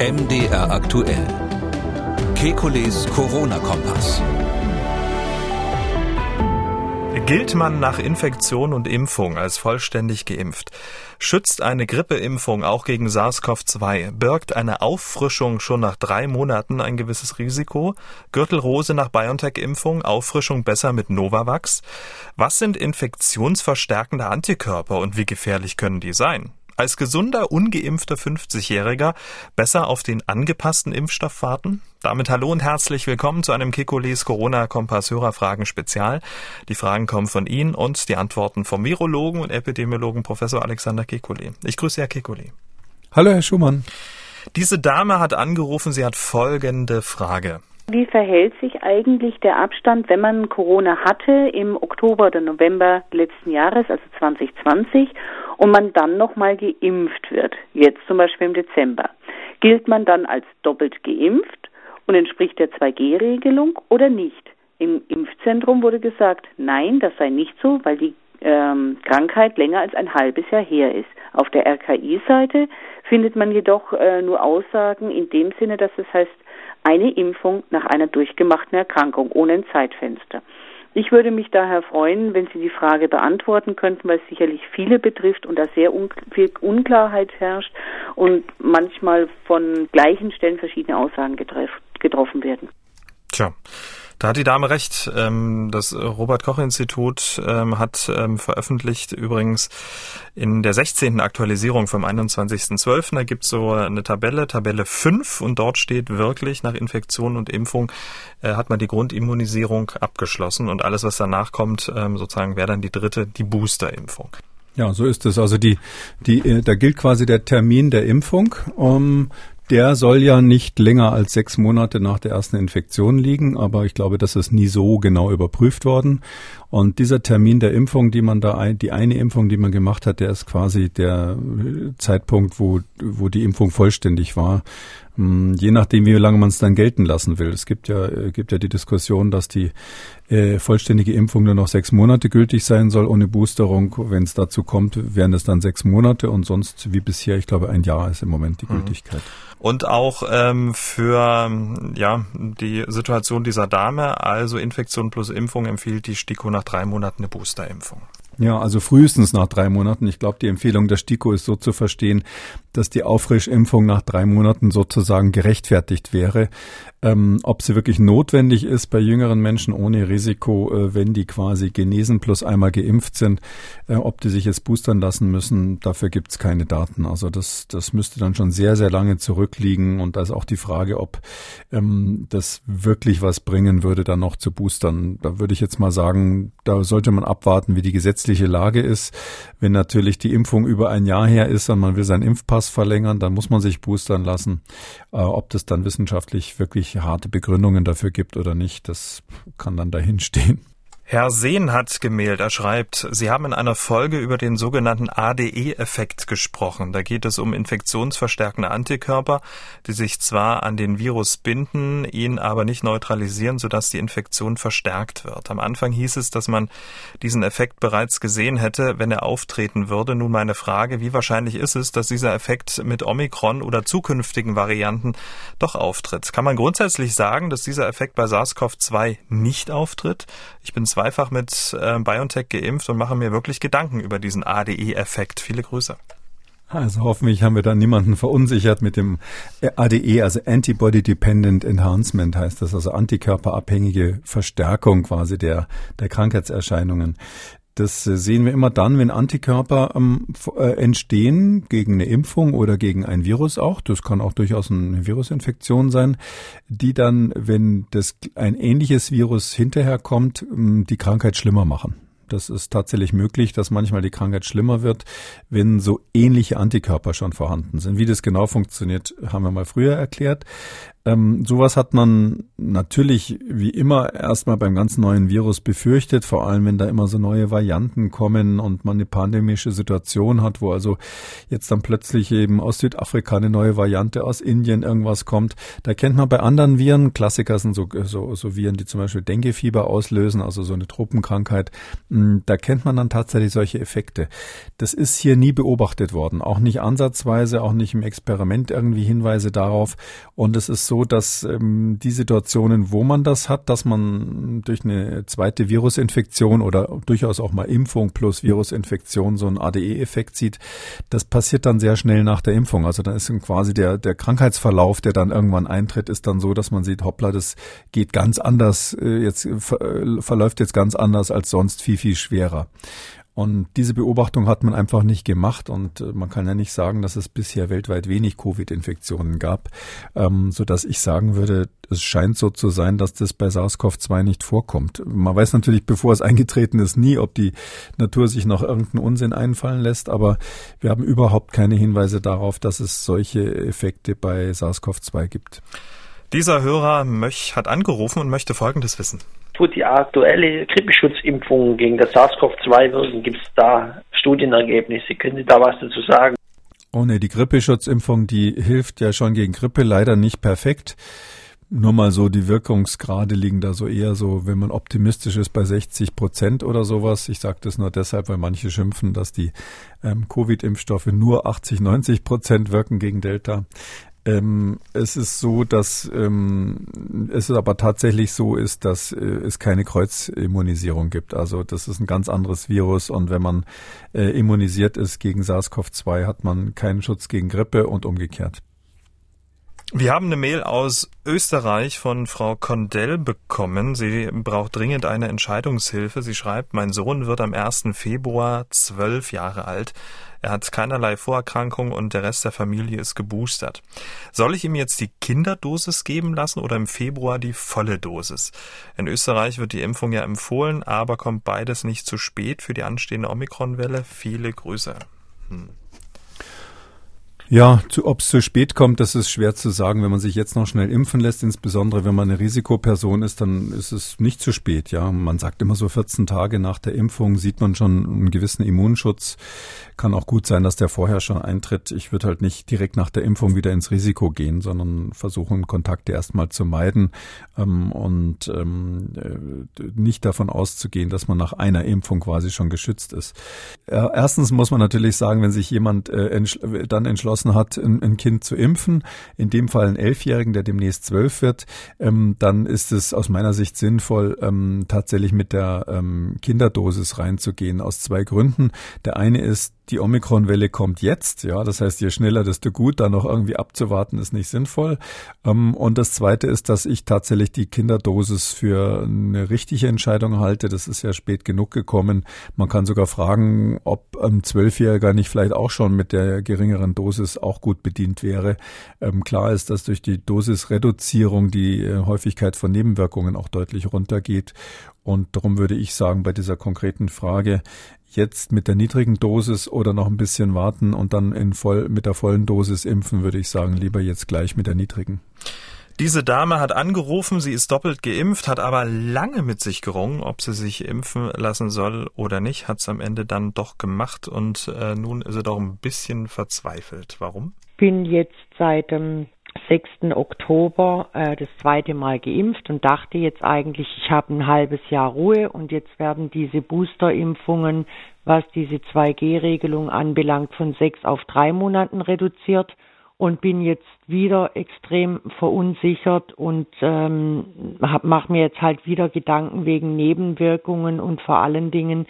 MDR aktuell. Kekules Corona-Kompass. Gilt man nach Infektion und Impfung als vollständig geimpft? Schützt eine Grippeimpfung auch gegen SARS-CoV-2? Birgt eine Auffrischung schon nach drei Monaten ein gewisses Risiko? Gürtelrose nach BioNTech-Impfung? Auffrischung besser mit Novavax? Was sind infektionsverstärkende Antikörper und wie gefährlich können die sein? Als gesunder, ungeimpfter 50-Jähriger besser auf den angepassten Impfstoff warten? Damit hallo und herzlich willkommen zu einem Kekules Corona-Kompass Hörerfragen Spezial. Die Fragen kommen von Ihnen und die Antworten vom Virologen und Epidemiologen Professor Alexander Kekulé. Ich grüße Herr Kekulé. Hallo, Herr Schumann. Diese Dame hat angerufen, sie hat folgende Frage. Wie verhält sich eigentlich der Abstand, wenn man Corona hatte im Oktober oder November letzten Jahres, also 2020, und man dann nochmal geimpft wird, jetzt zum Beispiel im Dezember? Gilt man dann als doppelt geimpft und entspricht der 2G-Regelung oder nicht? Im Impfzentrum wurde gesagt, nein, das sei nicht so, weil die ähm, Krankheit länger als ein halbes Jahr her ist. Auf der RKI-Seite findet man jedoch äh, nur Aussagen in dem Sinne, dass es heißt, eine Impfung nach einer durchgemachten Erkrankung ohne ein Zeitfenster. Ich würde mich daher freuen, wenn Sie die Frage beantworten könnten, weil es sicherlich viele betrifft und da sehr viel Unklarheit herrscht und manchmal von gleichen Stellen verschiedene Aussagen getroffen werden. Tja. Da hat die Dame recht. Ähm, das Robert Koch Institut ähm, hat ähm, veröffentlicht übrigens in der 16. Aktualisierung vom 21.12. Da gibt es so eine Tabelle, Tabelle 5 und dort steht wirklich nach Infektion und Impfung äh, hat man die Grundimmunisierung abgeschlossen und alles, was danach kommt, sozusagen wäre dann die dritte, die Boosterimpfung. Ja, so ist es. Also die, die, äh, da gilt quasi der Termin der Impfung. Um, der soll ja nicht länger als sechs Monate nach der ersten Infektion liegen, aber ich glaube, das ist nie so genau überprüft worden. Und dieser Termin der Impfung, die man da, die eine Impfung, die man gemacht hat, der ist quasi der Zeitpunkt, wo, wo die Impfung vollständig war. Hm, je nachdem, wie lange man es dann gelten lassen will. Es gibt ja, gibt ja die Diskussion, dass die äh, vollständige Impfung nur noch sechs Monate gültig sein soll ohne Boosterung. Wenn es dazu kommt, wären es dann sechs Monate und sonst wie bisher, ich glaube, ein Jahr ist im Moment die mhm. Gültigkeit. Und auch ähm, für ja die Situation dieser Dame, also Infektion plus Impfung, empfiehlt die STIKO nach drei Monaten eine Boosterimpfung. Ja, also frühestens nach drei Monaten. Ich glaube, die Empfehlung der STIKO ist so zu verstehen, dass die Auffrischimpfung nach drei Monaten sozusagen gerechtfertigt wäre. Ähm, ob sie wirklich notwendig ist bei jüngeren Menschen ohne Risiko, äh, wenn die quasi genesen plus einmal geimpft sind, äh, ob die sich jetzt boostern lassen müssen, dafür gibt es keine Daten. Also das, das müsste dann schon sehr, sehr lange zurückliegen. Und da ist auch die Frage, ob ähm, das wirklich was bringen würde, dann noch zu boostern. Da würde ich jetzt mal sagen, da sollte man abwarten, wie die gesetzliche Lage ist. Wenn natürlich die Impfung über ein Jahr her ist und man will seinen Impfpass verlängern, dann muss man sich boostern lassen. Äh, ob das dann wissenschaftlich wirklich harte Begründungen dafür gibt oder nicht, das kann dann dahin stehen. Herr Sehn hat gemeldet, er schreibt, Sie haben in einer Folge über den sogenannten ADE-Effekt gesprochen. Da geht es um infektionsverstärkende Antikörper, die sich zwar an den Virus binden, ihn aber nicht neutralisieren, sodass die Infektion verstärkt wird. Am Anfang hieß es, dass man diesen Effekt bereits gesehen hätte, wenn er auftreten würde. Nun meine Frage, wie wahrscheinlich ist es, dass dieser Effekt mit Omikron oder zukünftigen Varianten doch auftritt? Kann man grundsätzlich sagen, dass dieser Effekt bei SARS-CoV-2 nicht auftritt? Ich bin zweifach mit äh, BioNTech geimpft und mache mir wirklich Gedanken über diesen ADE-Effekt. Viele Grüße. Also hoffentlich haben wir da niemanden verunsichert mit dem ADE, also Antibody Dependent Enhancement heißt das, also antikörperabhängige Verstärkung quasi der, der Krankheitserscheinungen. Das äh, sehen wir immer dann, wenn Antikörper ähm, äh, entstehen gegen eine Impfung oder gegen ein Virus auch. Das kann auch durchaus eine Virusinfektion sein, die dann, wenn das ein ähnliches Virus hinterher kommt, die Krankheit schlimmer machen. Das ist tatsächlich möglich, dass manchmal die Krankheit schlimmer wird, wenn so ähnliche Antikörper schon vorhanden sind. Wie das genau funktioniert, haben wir mal früher erklärt. Ähm, sowas hat man natürlich wie immer erstmal beim ganz neuen Virus befürchtet, vor allem wenn da immer so neue Varianten kommen und man eine pandemische Situation hat, wo also jetzt dann plötzlich eben aus Südafrika eine neue Variante, aus Indien irgendwas kommt. Da kennt man bei anderen Viren, Klassiker sind so, so, so Viren, die zum Beispiel Denguefieber auslösen, also so eine Tropenkrankheit, hm, da kennt man dann tatsächlich solche Effekte. Das ist hier nie beobachtet worden, auch nicht ansatzweise, auch nicht im Experiment irgendwie Hinweise darauf. Und es ist so, so, dass ähm, die Situationen, wo man das hat, dass man durch eine zweite Virusinfektion oder durchaus auch mal Impfung plus Virusinfektion so einen ADE-Effekt sieht, das passiert dann sehr schnell nach der Impfung. Also dann ist quasi der, der Krankheitsverlauf, der dann irgendwann eintritt, ist dann so, dass man sieht, hoppla, das geht ganz anders, äh, jetzt äh, verläuft jetzt ganz anders als sonst, viel, viel schwerer. Und diese Beobachtung hat man einfach nicht gemacht und äh, man kann ja nicht sagen, dass es bisher weltweit wenig Covid-Infektionen gab, ähm, so dass ich sagen würde, es scheint so zu sein, dass das bei SARS-CoV-2 nicht vorkommt. Man weiß natürlich, bevor es eingetreten ist, nie, ob die Natur sich noch irgendeinen Unsinn einfallen lässt, aber wir haben überhaupt keine Hinweise darauf, dass es solche Effekte bei SARS-CoV-2 gibt. Dieser Hörer Möch hat angerufen und möchte Folgendes wissen wo die aktuelle Grippeschutzimpfung gegen das SARS-CoV-2 wirken? Gibt es da Studienergebnisse? Können Sie da was dazu sagen? Oh ne, die Grippeschutzimpfung, die hilft ja schon gegen Grippe, leider nicht perfekt. Nur mal so, die Wirkungsgrade liegen da so eher so, wenn man optimistisch ist, bei 60 Prozent oder sowas. Ich sage das nur deshalb, weil manche schimpfen, dass die ähm, Covid-Impfstoffe nur 80, 90 Prozent wirken gegen Delta. Ähm, es ist so, dass ähm, es aber tatsächlich so ist, dass äh, es keine Kreuzimmunisierung gibt. Also das ist ein ganz anderes Virus und wenn man äh, immunisiert ist gegen SARS-CoV-2, hat man keinen Schutz gegen Grippe und umgekehrt. Wir haben eine Mail aus Österreich von Frau Condell bekommen. Sie braucht dringend eine Entscheidungshilfe. Sie schreibt, mein Sohn wird am 1. Februar zwölf Jahre alt. Er hat keinerlei Vorerkrankung und der Rest der Familie ist geboostert. Soll ich ihm jetzt die Kinderdosis geben lassen oder im Februar die volle Dosis? In Österreich wird die Impfung ja empfohlen, aber kommt beides nicht zu spät für die anstehende Omikronwelle? Viele Grüße. Hm. Ja, ob es zu spät kommt, das ist schwer zu sagen. Wenn man sich jetzt noch schnell impfen lässt, insbesondere wenn man eine Risikoperson ist, dann ist es nicht zu spät. Ja, man sagt immer so 14 Tage nach der Impfung sieht man schon einen gewissen Immunschutz. Kann auch gut sein, dass der vorher schon eintritt. Ich würde halt nicht direkt nach der Impfung wieder ins Risiko gehen, sondern versuchen, Kontakte erstmal zu meiden ähm, und ähm, äh, nicht davon auszugehen, dass man nach einer Impfung quasi schon geschützt ist. Äh, erstens muss man natürlich sagen, wenn sich jemand äh, entschl dann entschlossen entschlossen hat, ein, ein, Kind zu impfen, in dem Fall einen Elfjährigen, der demnächst zwölf wird, ähm, dann ist es aus meiner Sicht sinnvoll, ähm, tatsächlich mit der ähm, Kinderdosis reinzugehen, aus zwei Gründen. Der eine ist, die Omikron-Welle kommt jetzt, ja, das heißt, je schneller, desto gut, da noch irgendwie abzuwarten, ist nicht sinnvoll. Ähm, und das zweite ist, dass ich tatsächlich die Kinderdosis für eine richtige Entscheidung halte. Das ist ja spät genug gekommen. Man kann sogar fragen, ob ein Zwölfjähriger nicht vielleicht auch schon mit der geringeren Dosis auch gut bedient wäre. Ähm, klar ist, dass durch die Dosisreduzierung die äh, Häufigkeit von Nebenwirkungen auch deutlich runtergeht. Und darum würde ich sagen, bei dieser konkreten Frage, jetzt mit der niedrigen Dosis oder noch ein bisschen warten und dann in voll, mit der vollen Dosis impfen, würde ich sagen, lieber jetzt gleich mit der niedrigen. Diese Dame hat angerufen, sie ist doppelt geimpft, hat aber lange mit sich gerungen, ob sie sich impfen lassen soll oder nicht, hat es am Ende dann doch gemacht und äh, nun ist sie doch ein bisschen verzweifelt. Warum? Bin jetzt seit dem 6. Oktober äh, das zweite Mal geimpft und dachte jetzt eigentlich, ich habe ein halbes Jahr Ruhe und jetzt werden diese Boosterimpfungen, was diese 2G-Regelung anbelangt, von sechs auf drei Monaten reduziert und bin jetzt wieder extrem verunsichert und ähm, mache mir jetzt halt wieder Gedanken wegen Nebenwirkungen und vor allen Dingen,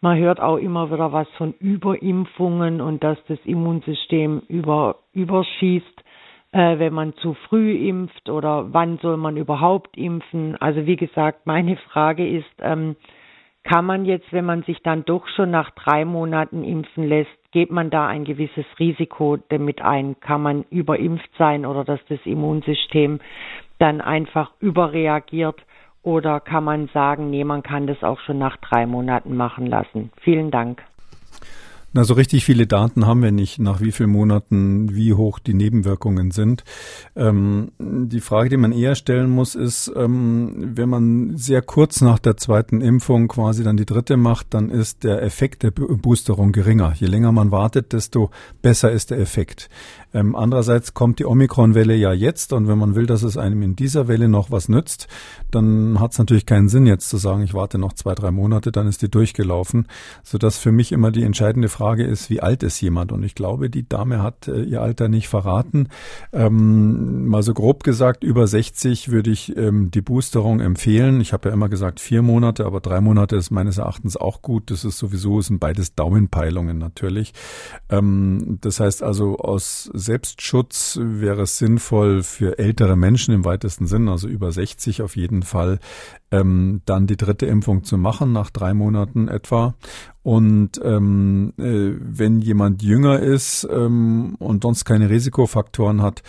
man hört auch immer wieder was von Überimpfungen und dass das Immunsystem über, überschießt äh, wenn man zu früh impft oder wann soll man überhaupt impfen. Also wie gesagt, meine Frage ist, ähm, kann man jetzt, wenn man sich dann doch schon nach drei Monaten impfen lässt, geht man da ein gewisses Risiko damit ein? Kann man überimpft sein oder dass das Immunsystem dann einfach überreagiert? Oder kann man sagen, nee, man kann das auch schon nach drei Monaten machen lassen? Vielen Dank. Na, so richtig viele Daten haben wir nicht, nach wie vielen Monaten, wie hoch die Nebenwirkungen sind. Ähm, die Frage, die man eher stellen muss, ist, ähm, wenn man sehr kurz nach der zweiten Impfung quasi dann die dritte macht, dann ist der Effekt der Boosterung geringer. Je länger man wartet, desto besser ist der Effekt. Ähm, andererseits kommt die Omikron-Welle ja jetzt und wenn man will, dass es einem in dieser Welle noch was nützt, dann hat es natürlich keinen Sinn jetzt zu sagen, ich warte noch zwei, drei Monate, dann ist die durchgelaufen, sodass für mich immer die entscheidende Frage ist, wie alt ist jemand? Und ich glaube, die Dame hat äh, ihr Alter nicht verraten. Ähm, mal so grob gesagt, über 60 würde ich ähm, die Boosterung empfehlen. Ich habe ja immer gesagt vier Monate, aber drei Monate ist meines Erachtens auch gut. Das ist sowieso, sind beides Daumenpeilungen natürlich. Ähm, das heißt also aus Selbstschutz wäre es sinnvoll für ältere Menschen im weitesten Sinn, also über 60 auf jeden Fall, ähm, dann die dritte Impfung zu machen, nach drei Monaten etwa. Und ähm, äh, wenn jemand jünger ist ähm, und sonst keine Risikofaktoren hat,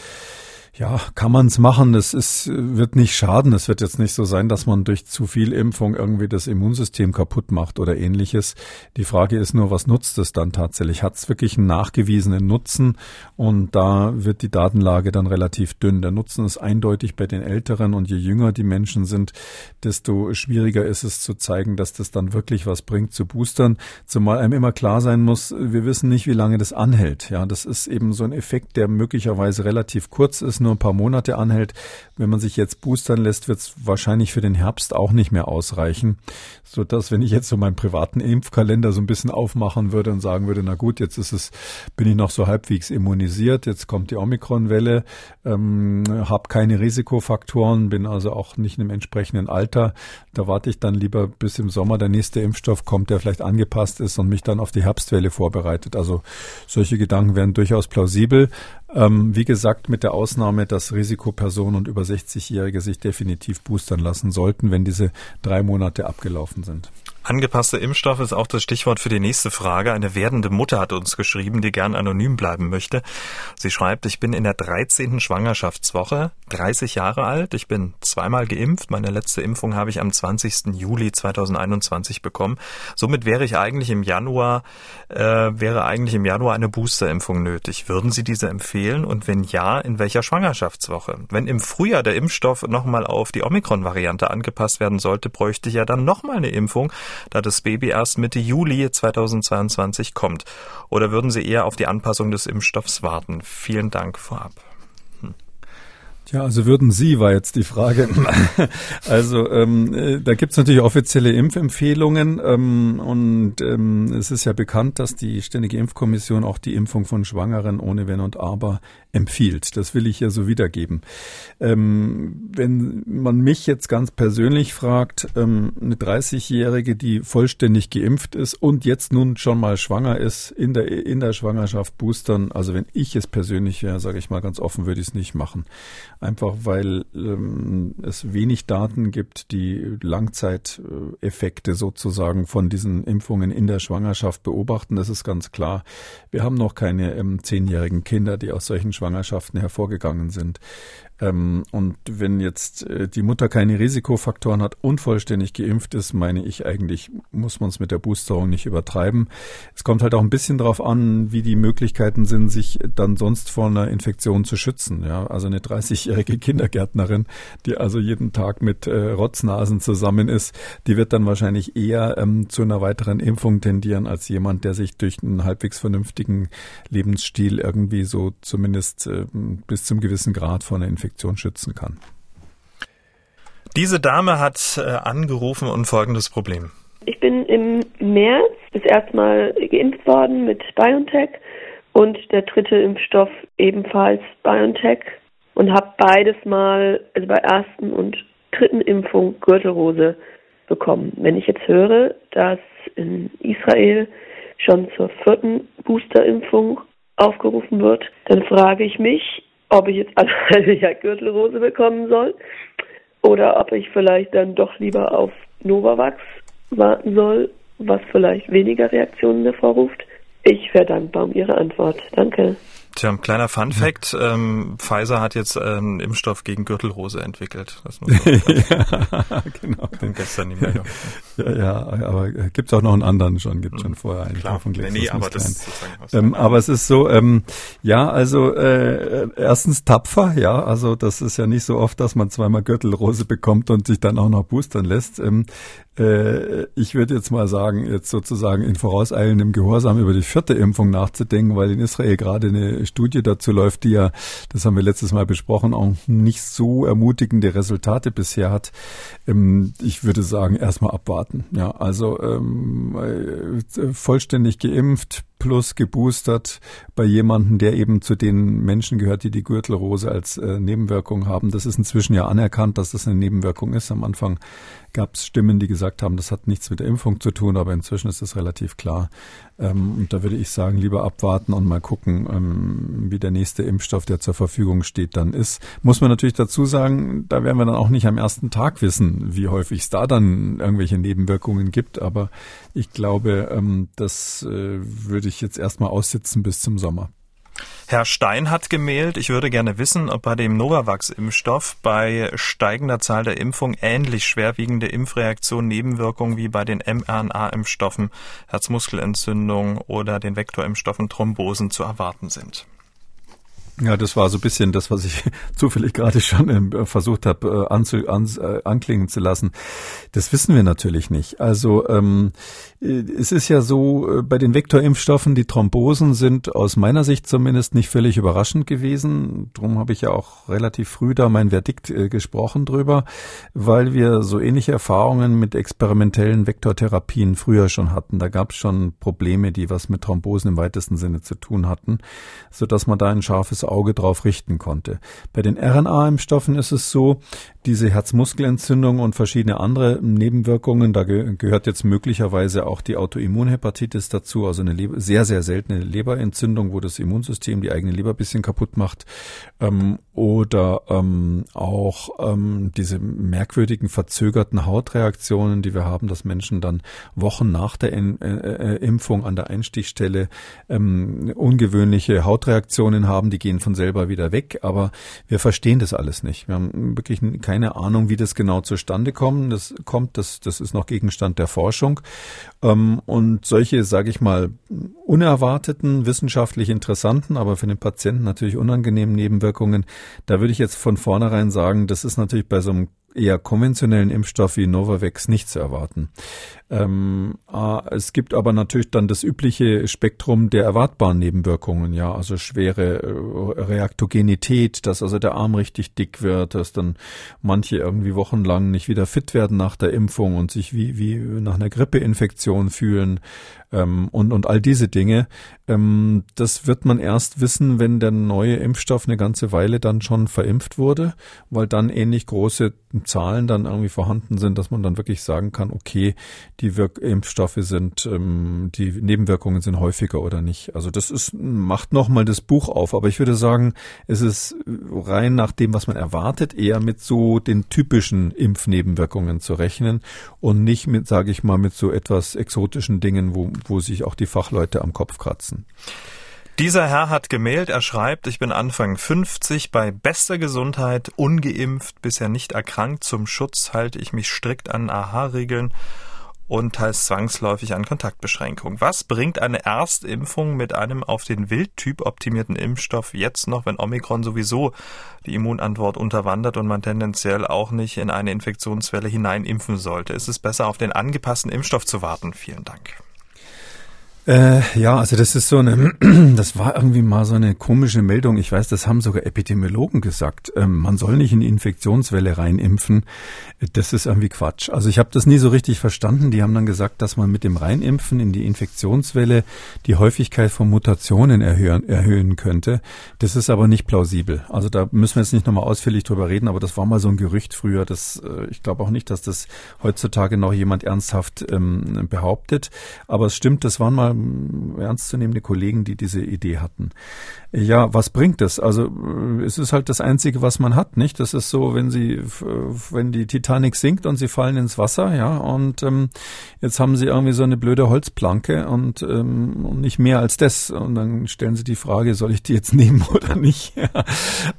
ja, kann man es machen. Das ist, wird nicht schaden. Es wird jetzt nicht so sein, dass man durch zu viel Impfung irgendwie das Immunsystem kaputt macht oder ähnliches. Die Frage ist nur, was nutzt es dann tatsächlich? Hat es wirklich einen nachgewiesenen Nutzen? Und da wird die Datenlage dann relativ dünn. Der Nutzen ist eindeutig bei den Älteren und je jünger die Menschen sind, desto schwieriger ist es zu zeigen, dass das dann wirklich was bringt zu boostern. Zumal einem immer klar sein muss, wir wissen nicht, wie lange das anhält. Ja, das ist eben so ein Effekt, der möglicherweise relativ kurz ist nur ein paar Monate anhält. Wenn man sich jetzt boostern lässt, wird es wahrscheinlich für den Herbst auch nicht mehr ausreichen. So dass, wenn ich jetzt so meinen privaten Impfkalender so ein bisschen aufmachen würde und sagen würde, na gut, jetzt ist es, bin ich noch so halbwegs immunisiert, jetzt kommt die Omikron-Welle, ähm, habe keine Risikofaktoren, bin also auch nicht im entsprechenden Alter. Da warte ich dann lieber bis im Sommer der nächste Impfstoff kommt, der vielleicht angepasst ist und mich dann auf die Herbstwelle vorbereitet. Also solche Gedanken wären durchaus plausibel. Ähm, wie gesagt, mit der Ausnahme, dass Risikopersonen und über 60-Jährige sich definitiv boostern lassen sollten, wenn diese drei Monate abgelaufen sind. Angepasste Impfstoffe ist auch das Stichwort für die nächste Frage. Eine werdende Mutter hat uns geschrieben, die gern anonym bleiben möchte. Sie schreibt, ich bin in der 13. Schwangerschaftswoche, 30 Jahre alt. Ich bin zweimal geimpft. Meine letzte Impfung habe ich am 20. Juli 2021 bekommen. Somit wäre ich eigentlich im Januar, äh, wäre eigentlich im Januar eine Boosterimpfung nötig. Würden Sie diese empfehlen? Und wenn ja, in welcher Schwangerschaftswoche? Wenn im Frühjahr der Impfstoff nochmal auf die Omikron-Variante angepasst werden sollte, bräuchte ich ja dann nochmal eine Impfung da das Baby erst Mitte Juli 2022 kommt? Oder würden Sie eher auf die Anpassung des Impfstoffs warten? Vielen Dank vorab. Ja, also würden Sie, war jetzt die Frage. also ähm, äh, da gibt's natürlich offizielle Impfempfehlungen ähm, und ähm, es ist ja bekannt, dass die Ständige Impfkommission auch die Impfung von Schwangeren ohne Wenn und Aber empfiehlt. Das will ich ja so wiedergeben. Ähm, wenn man mich jetzt ganz persönlich fragt, ähm, eine 30-Jährige, die vollständig geimpft ist und jetzt nun schon mal schwanger ist, in der, in der Schwangerschaft boostern, also wenn ich es persönlich wäre, sage ich mal ganz offen, würde ich es nicht machen. Einfach weil ähm, es wenig Daten gibt, die Langzeiteffekte sozusagen von diesen Impfungen in der Schwangerschaft beobachten. Das ist ganz klar. Wir haben noch keine ähm, zehnjährigen Kinder, die aus solchen Schwangerschaften hervorgegangen sind. Ähm, und wenn jetzt äh, die Mutter keine Risikofaktoren hat und vollständig geimpft ist, meine ich eigentlich, muss man es mit der Boosterung nicht übertreiben. Es kommt halt auch ein bisschen darauf an, wie die Möglichkeiten sind, sich dann sonst vor einer Infektion zu schützen. Ja, also eine 30-jährige Kindergärtnerin, die also jeden Tag mit äh, Rotznasen zusammen ist, die wird dann wahrscheinlich eher ähm, zu einer weiteren Impfung tendieren als jemand, der sich durch einen halbwegs vernünftigen Lebensstil irgendwie so zumindest äh, bis zum gewissen Grad vor einer Infektion Infektion schützen kann. Diese Dame hat äh, angerufen und folgendes Problem. Ich bin im März das erste Mal geimpft worden mit BioNTech und der dritte Impfstoff ebenfalls BioNTech und habe beides Mal, also bei ersten und dritten Impfung Gürtelrose bekommen. Wenn ich jetzt höre, dass in Israel schon zur vierten Boosterimpfung aufgerufen wird, dann frage ich mich, ob ich jetzt eine ja, Gürtelrose bekommen soll oder ob ich vielleicht dann doch lieber auf Novavax warten soll, was vielleicht weniger Reaktionen hervorruft. Ich wäre dankbar um Ihre Antwort. Danke. Tja, ein kleiner Fun Fact, ähm, Pfizer hat jetzt einen Impfstoff gegen Gürtelrose entwickelt. Das muss ja, genau. Den gestern nicht mehr. Ja, ja, aber gibt es auch noch einen anderen schon, gibt schon vorher einen Klar. von Glaxus nee, nee, aber, das ähm, aber es ist so, ähm, ja, also äh, erstens tapfer, ja, also das ist ja nicht so oft, dass man zweimal Gürtelrose bekommt und sich dann auch noch boostern lässt. Ähm, äh, ich würde jetzt mal sagen, jetzt sozusagen in vorauseilendem Gehorsam über die vierte Impfung nachzudenken, weil in Israel gerade eine Studie dazu läuft, die ja, das haben wir letztes Mal besprochen, auch nicht so ermutigende Resultate bisher hat. Ähm, ich würde sagen, erstmal abwarten. Ja, also ähm, äh, vollständig geimpft, plus geboostert bei jemandem, der eben zu den Menschen gehört, die die Gürtelrose als äh, Nebenwirkung haben. Das ist inzwischen ja anerkannt, dass das eine Nebenwirkung ist. Am Anfang gab es Stimmen, die gesagt haben, das hat nichts mit der Impfung zu tun, aber inzwischen ist es relativ klar. Ähm, und da würde ich sagen, lieber abwarten und mal gucken, ähm, wie der nächste Impfstoff, der zur Verfügung steht, dann ist. Muss man natürlich dazu sagen, da werden wir dann auch nicht am ersten Tag wissen, wie häufig es da dann irgendwelche Nebenwirkungen gibt. Aber ich glaube, ähm, das äh, würde ich jetzt erstmal aussitzen bis zum Sommer. Herr Stein hat gemailt, ich würde gerne wissen, ob bei dem Novavax-Impfstoff bei steigender Zahl der Impfung ähnlich schwerwiegende Impfreaktionen, Nebenwirkungen wie bei den mRNA-Impfstoffen, Herzmuskelentzündung oder den Vektorimpfstoffen Thrombosen zu erwarten sind. Ja, das war so ein bisschen das, was ich zufällig gerade schon äh, versucht habe äh, an, äh, anklingen zu lassen. Das wissen wir natürlich nicht. Also ähm, es ist ja so, bei den Vektorimpfstoffen, die Thrombosen sind aus meiner Sicht zumindest nicht völlig überraschend gewesen. Darum habe ich ja auch relativ früh da mein Verdikt äh, gesprochen drüber, weil wir so ähnliche Erfahrungen mit experimentellen Vektortherapien früher schon hatten. Da gab es schon Probleme, die was mit Thrombosen im weitesten Sinne zu tun hatten, so dass man da ein scharfes Auge drauf richten konnte. Bei den RNA-Impfstoffen ist es so, diese Herzmuskelentzündung und verschiedene andere Nebenwirkungen, da ge gehört jetzt möglicherweise auch die Autoimmunhepatitis dazu, also eine Leber sehr, sehr seltene Leberentzündung, wo das Immunsystem die eigene Leber bisschen kaputt macht, ähm, oder ähm, auch ähm, diese merkwürdigen verzögerten Hautreaktionen, die wir haben, dass Menschen dann Wochen nach der In äh, äh, Impfung an der Einstichstelle ähm, ungewöhnliche Hautreaktionen haben, die gehen von selber wieder weg, aber wir verstehen das alles nicht. Wir haben wirklich keine Ahnung, wie das genau zustande kommt. Das kommt, das, das ist noch Gegenstand der Forschung. Ähm, und solche, sage ich mal, unerwarteten, wissenschaftlich interessanten, aber für den Patienten natürlich unangenehmen Nebenwirkungen, da würde ich jetzt von vornherein sagen, das ist natürlich bei so einem eher konventionellen Impfstoff wie Novavax nicht zu erwarten. Ähm, es gibt aber natürlich dann das übliche Spektrum der erwartbaren Nebenwirkungen, ja, also schwere äh, Reaktogenität, dass also der Arm richtig dick wird, dass dann manche irgendwie wochenlang nicht wieder fit werden nach der Impfung und sich wie, wie nach einer Grippeinfektion fühlen ähm, und, und all diese Dinge. Ähm, das wird man erst wissen, wenn der neue Impfstoff eine ganze Weile dann schon verimpft wurde, weil dann ähnlich große Zahlen dann irgendwie vorhanden sind, dass man dann wirklich sagen kann, okay, die Wirkimpfstoffe sind, ähm, die Nebenwirkungen sind häufiger oder nicht. Also das ist, macht nochmal das Buch auf. Aber ich würde sagen, es ist rein nach dem, was man erwartet, eher mit so den typischen Impfnebenwirkungen zu rechnen und nicht mit, sage ich mal, mit so etwas exotischen Dingen, wo, wo sich auch die Fachleute am Kopf kratzen. Dieser Herr hat gemailt, er schreibt, ich bin Anfang 50, bei bester Gesundheit, ungeimpft, bisher nicht erkrankt. Zum Schutz halte ich mich strikt an AHA-Regeln und teils zwangsläufig an Kontaktbeschränkungen. Was bringt eine Erstimpfung mit einem auf den Wildtyp optimierten Impfstoff jetzt noch, wenn Omikron sowieso die Immunantwort unterwandert und man tendenziell auch nicht in eine Infektionswelle hineinimpfen sollte? Ist es besser, auf den angepassten Impfstoff zu warten? Vielen Dank. Äh, ja, also das ist so eine, das war irgendwie mal so eine komische Meldung. Ich weiß, das haben sogar Epidemiologen gesagt. Ähm, man soll nicht in die Infektionswelle reinimpfen. Das ist irgendwie Quatsch. Also ich habe das nie so richtig verstanden. Die haben dann gesagt, dass man mit dem Reinimpfen in die Infektionswelle die Häufigkeit von Mutationen erhöhen, erhöhen könnte. Das ist aber nicht plausibel. Also da müssen wir jetzt nicht nochmal ausführlich drüber reden, aber das war mal so ein Gerücht früher. Das, äh, ich glaube auch nicht, dass das heutzutage noch jemand ernsthaft ähm, behauptet. Aber es stimmt, das waren mal ähm, ernstzunehmende Kollegen, die diese Idee hatten. Ja, was bringt es? Also äh, es ist halt das Einzige, was man hat, nicht? Das ist so, wenn sie, wenn die Titanic sinkt und sie fallen ins Wasser, ja, und ähm, jetzt haben sie irgendwie so eine blöde Holzplanke und, ähm, nicht mehr als das. Und dann stellen sie die Frage, soll ich die jetzt nehmen oder nicht?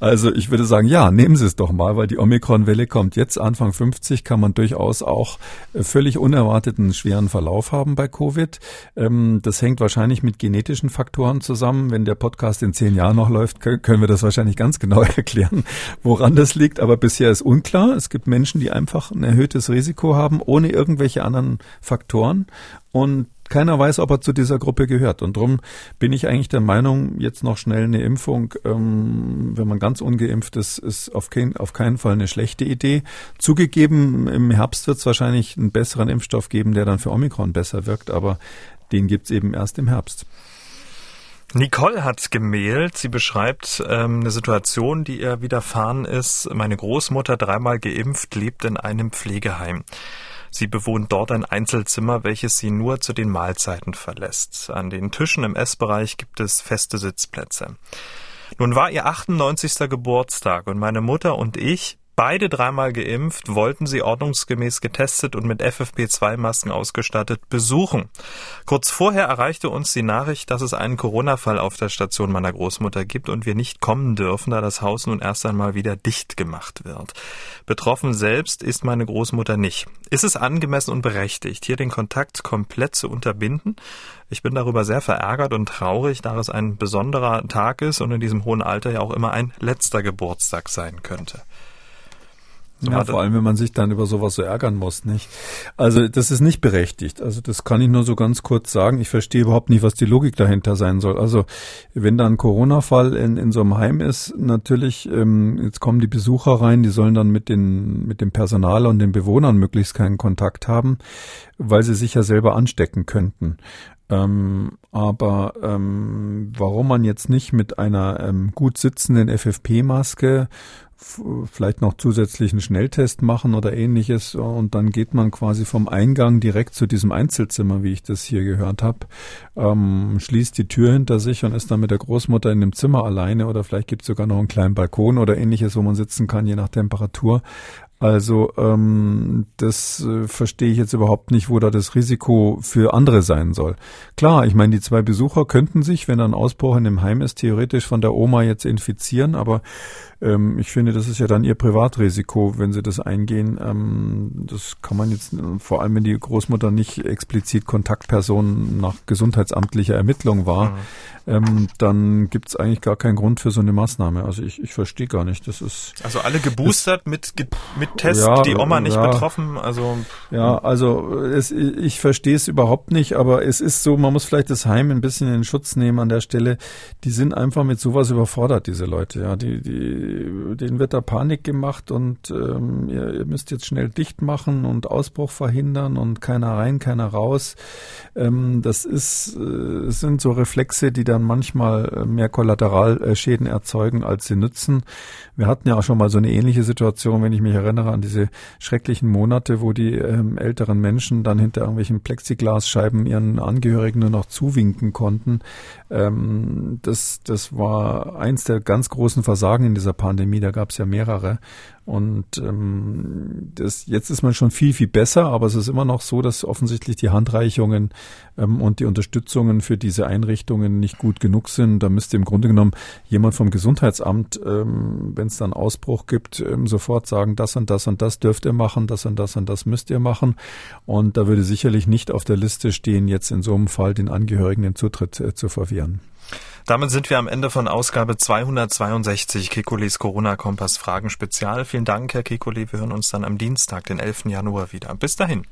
also ich würde sagen, ja, nehmen Sie es doch mal, weil die Omikron-Welle kommt jetzt Anfang 50, kann man durchaus auch äh, völlig unerwarteten schweren Verlauf haben bei Covid. Ähm, das hängt wahrscheinlich mit genetischen Faktoren zusammen. Wenn der Podcast in zehn Jahren noch läuft, können wir das wahrscheinlich ganz genau erklären, woran das liegt. Aber bisher ist unklar. Es gibt Menschen, die einfach ein erhöhtes Risiko haben, ohne irgendwelche anderen Faktoren. Und keiner weiß, ob er zu dieser Gruppe gehört. Und darum bin ich eigentlich der Meinung, jetzt noch schnell eine Impfung, ähm, wenn man ganz ungeimpft ist, ist auf, kein, auf keinen Fall eine schlechte Idee. Zugegeben, im Herbst wird es wahrscheinlich einen besseren Impfstoff geben, der dann für Omikron besser wirkt, aber den gibt's eben erst im Herbst. Nicole hat gemailt. Sie beschreibt ähm, eine Situation, die ihr widerfahren ist. Meine Großmutter, dreimal geimpft, lebt in einem Pflegeheim. Sie bewohnt dort ein Einzelzimmer, welches sie nur zu den Mahlzeiten verlässt. An den Tischen im Essbereich gibt es feste Sitzplätze. Nun war ihr 98. Geburtstag und meine Mutter und ich beide dreimal geimpft, wollten sie ordnungsgemäß getestet und mit FFP2-Masken ausgestattet besuchen. Kurz vorher erreichte uns die Nachricht, dass es einen Corona-Fall auf der Station meiner Großmutter gibt und wir nicht kommen dürfen, da das Haus nun erst einmal wieder dicht gemacht wird. Betroffen selbst ist meine Großmutter nicht. Ist es angemessen und berechtigt, hier den Kontakt komplett zu unterbinden? Ich bin darüber sehr verärgert und traurig, da es ein besonderer Tag ist und in diesem hohen Alter ja auch immer ein letzter Geburtstag sein könnte. Ja, vor allem, wenn man sich dann über sowas so ärgern muss, nicht? Also, das ist nicht berechtigt. Also, das kann ich nur so ganz kurz sagen. Ich verstehe überhaupt nicht, was die Logik dahinter sein soll. Also, wenn da ein Corona-Fall in, in so einem Heim ist, natürlich, ähm, jetzt kommen die Besucher rein, die sollen dann mit den, mit dem Personal und den Bewohnern möglichst keinen Kontakt haben, weil sie sich ja selber anstecken könnten. Ähm, aber ähm, warum man jetzt nicht mit einer ähm, gut sitzenden FFP-Maske vielleicht noch zusätzlichen Schnelltest machen oder ähnliches und dann geht man quasi vom Eingang direkt zu diesem Einzelzimmer, wie ich das hier gehört habe, ähm, schließt die Tür hinter sich und ist dann mit der Großmutter in dem Zimmer alleine oder vielleicht gibt es sogar noch einen kleinen Balkon oder ähnliches, wo man sitzen kann, je nach Temperatur. Also ähm, das äh, verstehe ich jetzt überhaupt nicht, wo da das Risiko für andere sein soll. Klar, ich meine, die zwei Besucher könnten sich, wenn ein Ausbruch in dem Heim ist, theoretisch von der Oma jetzt infizieren, aber ähm, ich finde, das ist ja dann ihr Privatrisiko, wenn sie das eingehen. Ähm, das kann man jetzt, vor allem wenn die Großmutter nicht explizit Kontaktperson nach gesundheitsamtlicher Ermittlung war, mhm. ähm, dann gibt es eigentlich gar keinen Grund für so eine Maßnahme. Also ich, ich verstehe gar nicht. Das ist also alle geboostert das, mit mit Test, ja, die Oma nicht ja, betroffen. Also ja, also es, ich verstehe es überhaupt nicht, aber es ist so, man muss vielleicht das Heim ein bisschen in Schutz nehmen an der Stelle. Die sind einfach mit sowas überfordert, diese Leute. Ja, die die denen wird da Panik gemacht und ähm, ihr, ihr, müsst jetzt schnell dicht machen und Ausbruch verhindern und keiner rein, keiner raus. Ähm, das ist, äh, sind so Reflexe, die dann manchmal äh, mehr Kollateralschäden erzeugen, als sie nützen. Wir hatten ja auch schon mal so eine ähnliche Situation, wenn ich mich erinnere an diese schrecklichen Monate, wo die ähm, älteren Menschen dann hinter irgendwelchen Plexiglasscheiben ihren Angehörigen nur noch zuwinken konnten. Ähm, das, das war eins der ganz großen Versagen in dieser Pandemie. Da gab es ja mehrere. Und ähm, das, jetzt ist man schon viel, viel besser, aber es ist immer noch so, dass offensichtlich die Handreichungen ähm, und die Unterstützungen für diese Einrichtungen nicht gut genug sind. Da müsste im Grunde genommen jemand vom Gesundheitsamt, ähm, wenn es dann Ausbruch gibt, ähm, sofort sagen, das und das und das dürft ihr machen, das und das und das müsst ihr machen. Und da würde sicherlich nicht auf der Liste stehen, jetzt in so einem Fall den Angehörigen den Zutritt äh, zu verwehren. Damit sind wir am Ende von Ausgabe 262 Kekules Corona-Kompass Fragen Spezial. Vielen Dank, Herr Kekule. Wir hören uns dann am Dienstag, den 11. Januar wieder. Bis dahin.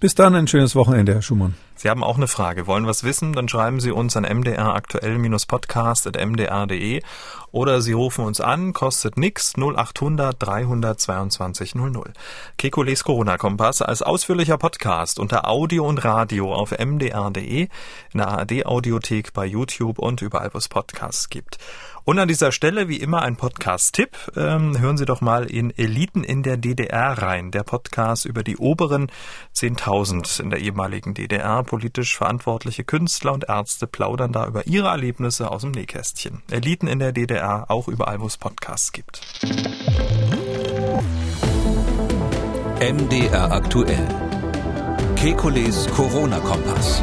Bis dann ein schönes Wochenende, Herr Schumann. Sie haben auch eine Frage, wollen was wissen, dann schreiben Sie uns an mdraktuell-podcast.mdr.de oder Sie rufen uns an, kostet nix 0800 322 00. Kekules Corona-Kompass als ausführlicher Podcast unter Audio und Radio auf mdr.de, in der ARD-Audiothek bei YouTube und überall, wo es Podcasts gibt. Und an dieser Stelle wie immer ein Podcast-Tipp. Ähm, hören Sie doch mal in Eliten in der DDR rein. Der Podcast über die oberen 10.000 in der ehemaligen DDR. Politisch verantwortliche Künstler und Ärzte plaudern da über ihre Erlebnisse aus dem Nähkästchen. Eliten in der DDR, auch überall, wo es Podcasts gibt. MDR aktuell. Kekules Corona-Kompass.